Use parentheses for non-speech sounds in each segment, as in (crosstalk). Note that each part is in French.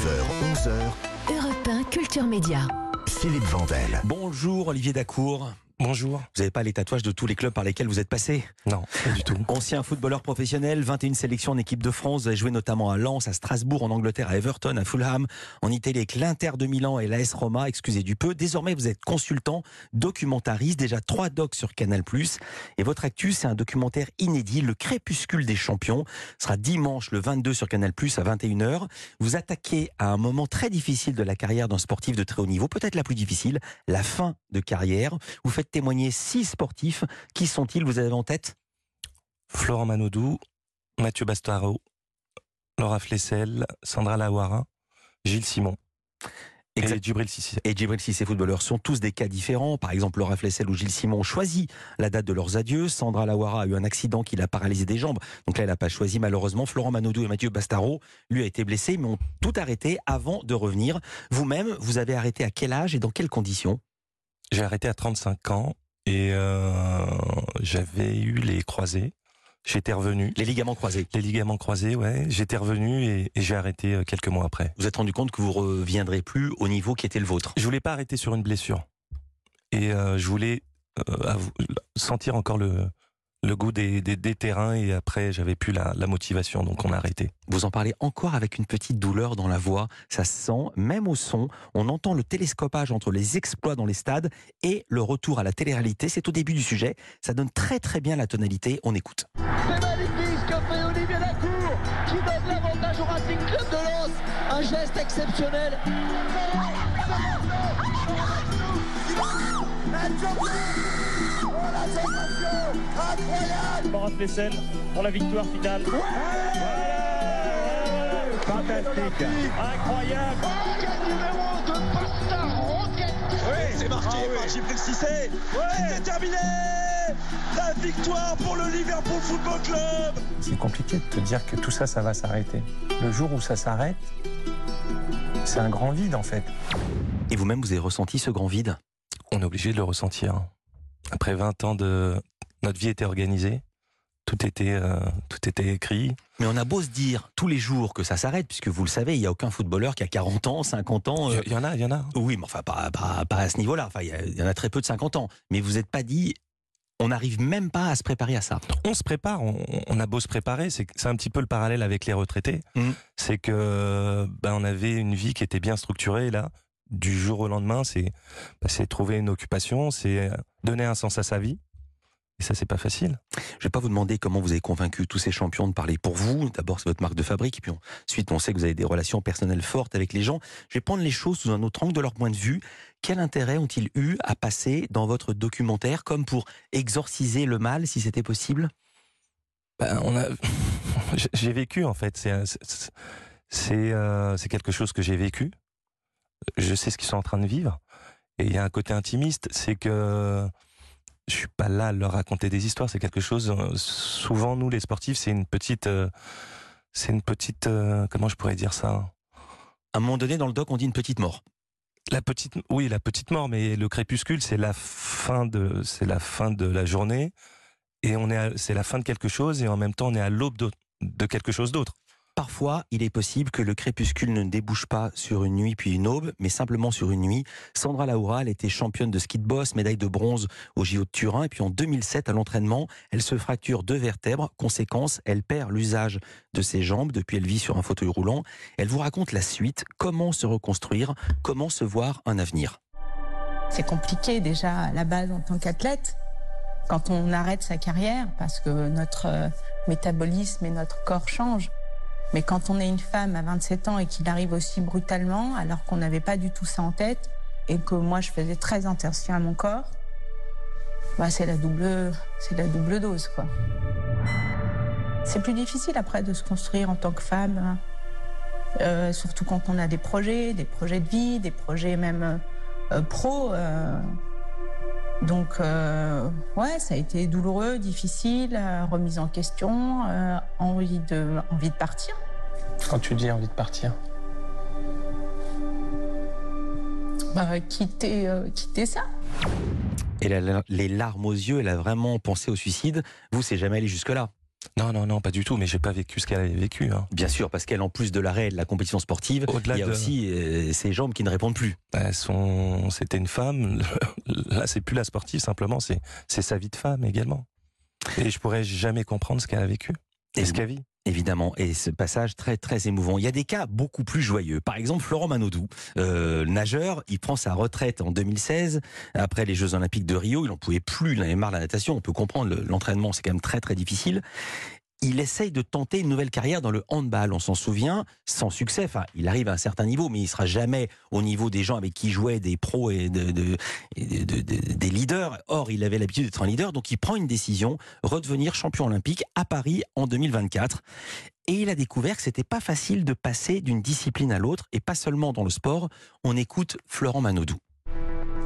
9h, 11h, Europe 1 Culture Média. Philippe Vandel. Bonjour Olivier Dacour. Bonjour. Vous n'avez pas les tatouages de tous les clubs par lesquels vous êtes passé? Non, pas du tout. Ancien footballeur professionnel, 21 sélections en équipe de France, vous avez joué notamment à Lens, à Strasbourg, en Angleterre, à Everton, à Fulham, en Italie avec l'Inter de Milan et l'AS Roma, excusez du peu. Désormais, vous êtes consultant, documentariste, déjà trois docs sur Canal+. Et votre actu, c'est un documentaire inédit, Le Crépuscule des Champions. Ce sera dimanche le 22 sur Canal+, à 21h. Vous attaquez à un moment très difficile de la carrière d'un sportif de très haut niveau, peut-être la plus difficile, la fin de carrière. Vous faites témoigner six sportifs. Qui sont-ils? Vous avez en tête? Florent Manodou, Mathieu Bastaro, Laura Flessel, Sandra Lawara, Gilles Simon Exact. et Djibril Sissi. et Djibril Cissé footballeurs sont tous des cas différents. Par exemple, Laura Flessel ou Gilles Simon ont choisi la date de leurs adieux. Sandra Lawara a eu un accident qui l'a paralysé des jambes. Donc là, elle n'a pas choisi malheureusement. Florent Manodou et Mathieu Bastaro, lui, a été blessé, mais ont tout arrêté avant de revenir. Vous-même, vous avez arrêté à quel âge et dans quelles conditions? J'ai arrêté à 35 ans et euh, j'avais eu les croisés. J'étais revenu. Les ligaments croisés. Les ligaments croisés, ouais. J'étais revenu et, et j'ai arrêté euh, quelques mois après. Vous vous êtes rendu compte que vous reviendrez plus au niveau qui était le vôtre. Je voulais pas arrêter sur une blessure. Et euh, je voulais euh, sentir encore le, le goût des, des, des terrains et après j'avais plus la, la motivation donc on a arrêté. Vous en parlez encore avec une petite douleur dans la voix. Ça se sent, même au son. On entend le télescopage entre les exploits dans les stades et le retour à la télé-réalité. C'est au début du sujet. Ça donne très très bien la tonalité. On écoute. C'est magnifique ce que fait Olivier Lacour qui donne l'avantage au Racing Club de Lens. Un geste exceptionnel. Flessel pour la victoire finale. Fantastique. Incroyable. Quel numéro de Pasta Roquette C'est marqué par Djibril Cissé. C'est terminé. La victoire pour le Liverpool Football Club. C'est compliqué de te dire que tout ça, ça va s'arrêter. Le jour où ça s'arrête, c'est un grand vide en fait. Et vous-même, vous avez ressenti ce grand vide? On est obligé de le ressentir. Après 20 ans de notre vie était organisée, tout était euh, tout était écrit. Mais on a beau se dire tous les jours que ça s'arrête, puisque vous le savez, il n'y a aucun footballeur qui a 40 ans, 50 ans. euh, Il y en a, il y en a. Oui, mais enfin, pas, pas, pas à ce niveau-là. Enfin, il y en a très peu de 50 ans. Mais vous n'êtes pas dit, on n'arrive même pas à se préparer à ça. On se prépare, on, on a beau se préparer, c'est un petit peu le parallèle avec les retraités. Mhm. C'est que ben on avait une vie qui était bien structurée là du jour au lendemain, c'est bah, trouver une occupation, c'est donner un sens à sa vie. Et ça c'est pas facile. Je vais pas vous demander comment vous avez convaincu tous ces champions de parler pour vous. D'abord, c'est votre marque de fabrique, et puis ensuite, on sait que vous avez des relations personnelles fortes avec les gens. Je vais prendre les choses sous un autre angle de leur point de vue. Quel intérêt ont-ils eu à passer dans votre documentaire comme pour exorciser le mal, si c'était possible? Ben, on a, (laughs) j'ai- vécu en fait. C'est euh, c'est quelque chose que j'ai vécu. Je sais ce qu'ils sont en train de vivre. Et il y a un côté intimiste, c'est que je suis pas là à leur raconter des histoires. C'est quelque chose. euh, Souvent, nous, les sportifs, c'est une petite, euh, c'est une petite. euh, comment je pourrais dire ça? À un moment donné, dans le doc, on dit une petite mort. La petite, oui, la petite mort. Mais le crépuscule, c'est la fin de, c'est la fin de la journée. Et on est, c'est la fin de quelque chose. Et en même temps, on est à l'aube de quelque chose d'autre. Parfois, il est possible que le crépuscule ne débouche pas sur une nuit puis une aube, mais simplement sur une nuit. Sandra Laura, elle était championne de ski de boss, médaille de bronze au JO de Turin, et puis en 2007, à l'entraînement, elle se fracture deux vertèbres. Conséquence, elle perd l'usage de ses jambes, depuis elle vit sur un fauteuil roulant. Elle vous raconte la suite, comment se reconstruire, comment se voir un avenir? C'est compliqué déjà à la base en tant qu'athlète quand on arrête sa carrière parce que notre euh, métabolisme et notre corps changent. Mais quand on est une femme à 27 ans et qu'il arrive aussi brutalement alors qu'on n'avait pas du tout ça en tête et que moi je faisais très attention à mon corps, bah c'est la double, la double dose. C'est plus difficile après de se construire en tant que femme, hein. Euh, surtout quand on a des projets, des projets de vie, des projets même euh, pro. euh. Donc, euh, ouais, ça a été douloureux, difficile, euh, remise en question, euh, envie, de, envie de partir. Quand tu dis envie de partir, Bah, quitter, euh, quitter ça. Elle a les larmes aux yeux, elle a vraiment pensé au suicide. Vous, c'est jamais allé jusque-là. Non, non, non, pas du tout, mais j'ai pas vécu ce qu'elle avait vécu. Hein. Bien sûr, parce qu'elle, en plus de l'arrêt de la compétition sportive, il y a de... aussi euh, ses jambes qui ne répondent plus. Elles sont... C'était une femme. (laughs) Là, c'est plus la sportive, simplement, c'est sa vie de femme également. Et je pourrais jamais comprendre ce qu'elle a vécu Évidemment, et ce passage très très émouvant. Il y a des cas beaucoup plus joyeux. Par exemple, Florent Manodou, euh, nageur, il prend sa retraite en 2016 après les Jeux Olympiques de Rio. Il n'en pouvait plus, il en avait marre de la natation. On peut comprendre l'entraînement, c'est quand même très très difficile il essaye de tenter une nouvelle carrière dans le handball. On s'en souvient, sans succès. Enfin, il arrive à un certain niveau, mais il sera jamais au niveau des gens avec qui il jouait, des pros et, de, des leaders. Or, il avait l'habitude d'être un leader, donc il prend une décision, redevenir champion olympique à Paris en 2024. Et il a découvert que c'était pas facile de passer d'une discipline à l'autre, et pas seulement dans le sport. On écoute Florent Manodou.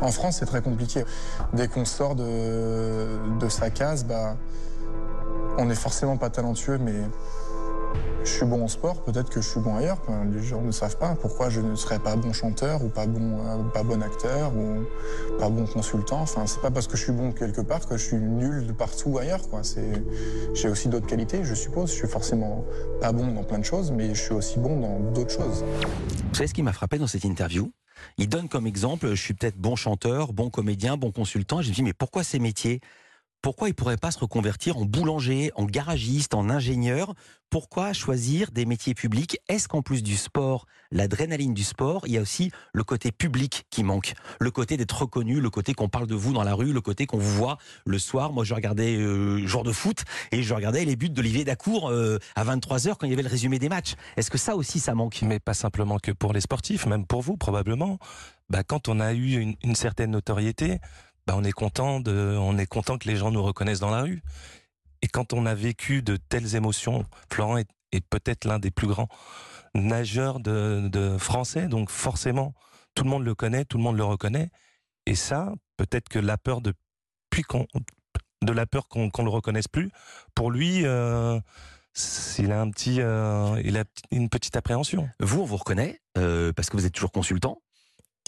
En France, c'est très compliqué. Dès qu'on sort de, de sa case, bah, on n'est forcément pas talentueux, mais je suis bon en sport, peut-être que je suis bon ailleurs. Les gens ne savent pas pourquoi je ne serais pas bon chanteur ou pas bon, euh, pas bon acteur ou pas bon consultant. Enfin, c'est pas parce que je suis bon quelque part que je suis nul de partout ailleurs. J'ai aussi d'autres qualités, je suppose. Je suis forcément pas bon dans plein de choses, mais je suis aussi bon dans d'autres choses. Vous savez ce qui m'a frappé dans cette interview? Il donne comme exemple, je suis peut-être bon chanteur, bon comédien, bon consultant. Je me dis, mais pourquoi ces métiers? Pourquoi il ne pourrait pas se reconvertir en boulanger, en garagiste, en ingénieur? Pourquoi choisir des métiers publics? Est-ce qu'en plus du sport, l'adrénaline du sport, il y a aussi le côté public qui manque? Le côté d'être reconnu, le côté qu'on parle de vous dans la rue, le côté qu'on vous voit le soir. Moi, je regardais euh, jour de foot et je regardais les buts d'Olivier Dacour euh, à 23h quand il y avait le résumé des matchs. Est-ce que ça aussi, ça manque? Mais pas simplement que pour les sportifs, même pour vous probablement. Bah, quand on a eu une, une certaine notoriété, bah, on est content on est content que les gens nous reconnaissent dans la rue. Et quand on a vécu de telles émotions, Florent est, peut-être l'un des plus grands nageurs de, français, donc forcément, tout le monde le connaît, tout le monde le reconnaît. Et ça, peut-être que la peur de, qu'on, la peur qu'on ne le reconnaisse plus, pour lui, euh, il a un petit, euh, il a une petite appréhension. Vous, on vous reconnaît euh, parce que vous êtes toujours consultant.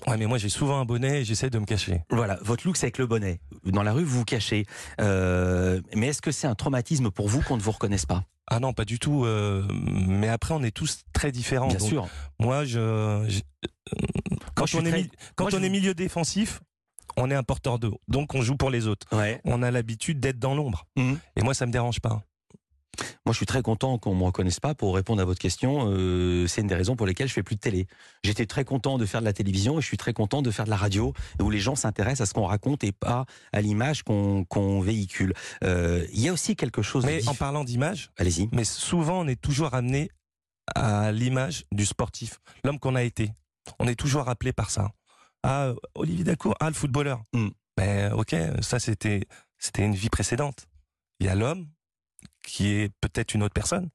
Ouais, mais moi j'ai souvent un bonnet et j'essaie de me cacher. Voilà, votre look c'est avec le bonnet. Dans la rue, vous vous cachez. Euh, mais est-ce que c'est un traumatisme pour vous qu'on ne vous reconnaisse pas? Ah non, pas du tout. Euh, mais après, on est tous très différents. Bien sûr. Moi, je, quand on, est, quand on est milieu défensif, on est un porteur d'eau. Donc on joue pour les autres. Ouais. On a l'habitude d'être dans l'ombre. Mmh. Et moi, ça me dérange pas. Moi, je suis très content qu'on me reconnaisse pas. Pour répondre à votre question, euh, c'est une des raisons pour lesquelles je fais plus de télé. J'étais très content de faire de la télévision et je suis très content de faire de la radio où les gens s'intéressent à ce qu'on raconte et pas à l'image qu'on véhicule. Euh, il y a aussi quelque chose. Mais en parlant d'image, allez-y. Mais souvent, on est toujours amené à l'image du sportif, l'homme qu'on a été. On est toujours rappelé par ça. Ah, Olivier Dacour, ah, le footballeur. Mm. Ben, ok, ça c'était c'était une vie précédente. Il y a l'homme qui est peut-être une autre personne.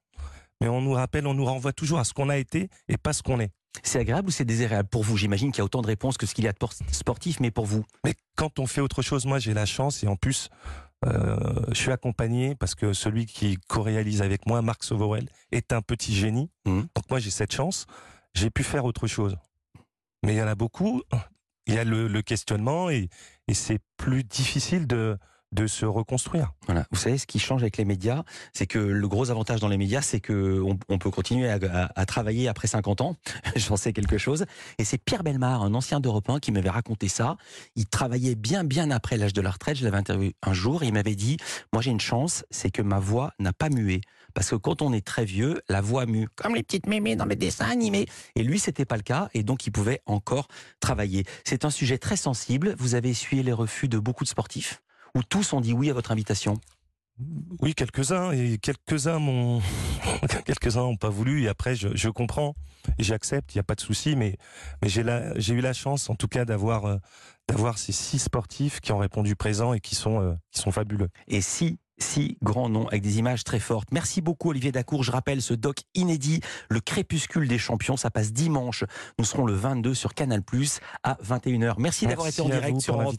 Mais on nous rappelle, on nous renvoie toujours à ce qu'on a été et pas ce qu'on est. C'est agréable ou c'est désagréable pour vous? J'imagine qu'il y a autant de réponses que ce qu'il y a de sportif, mais pour vous Mais quand on fait autre chose, moi j'ai la chance et en plus, euh, je suis accompagné parce que celui qui co-réalise avec moi, Marc Sovorel, est un petit génie. Mmh. Donc moi j'ai cette chance, j'ai pu faire autre chose. Mais il y en a beaucoup, il y a le, questionnement et c'est plus difficile de, de se reconstruire. Voilà. Vous savez, ce qui change avec les médias, c'est que le gros avantage dans les médias, c'est que on, peut continuer à, travailler après 50 ans. (laughs) J'en sais quelque chose. Et c'est Pierre Belmar, un ancien d'Europe 1, qui m'avait raconté ça. Il travaillait bien, bien après l'âge de la retraite. Je l'avais interviewé un jour et il m'avait dit, moi j'ai une chance, c'est que ma voix n'a pas mué. Parce que quand on est très vieux, la voix mue. Comme les petites mémés dans les dessins animés. Et lui, c'était pas le cas. Et donc, il pouvait encore travailler. C'est un sujet très sensible. Vous avez essuyé les refus de beaucoup de sportifs? Ou tous ont dit oui à votre invitation oui, quelques-uns et quelques-uns m'ont, (laughs) quelques-uns n'ont pas voulu et après je, comprends et j'accepte, il n'y a pas de souci, mais mais j'ai j'ai eu la chance en tout cas d'avoir euh, d'avoir ces six sportifs qui ont répondu présent et qui sont euh, qui sont fabuleux. Et si six grands noms avec des images très fortes. Merci beaucoup Olivier Dacour. Je rappelle ce doc inédit, Le Crépuscule des Champions. Ça passe dimanche. Nous serons le 22 sur Canal+, à 21h. Merci, d'avoir été en direct sur Europe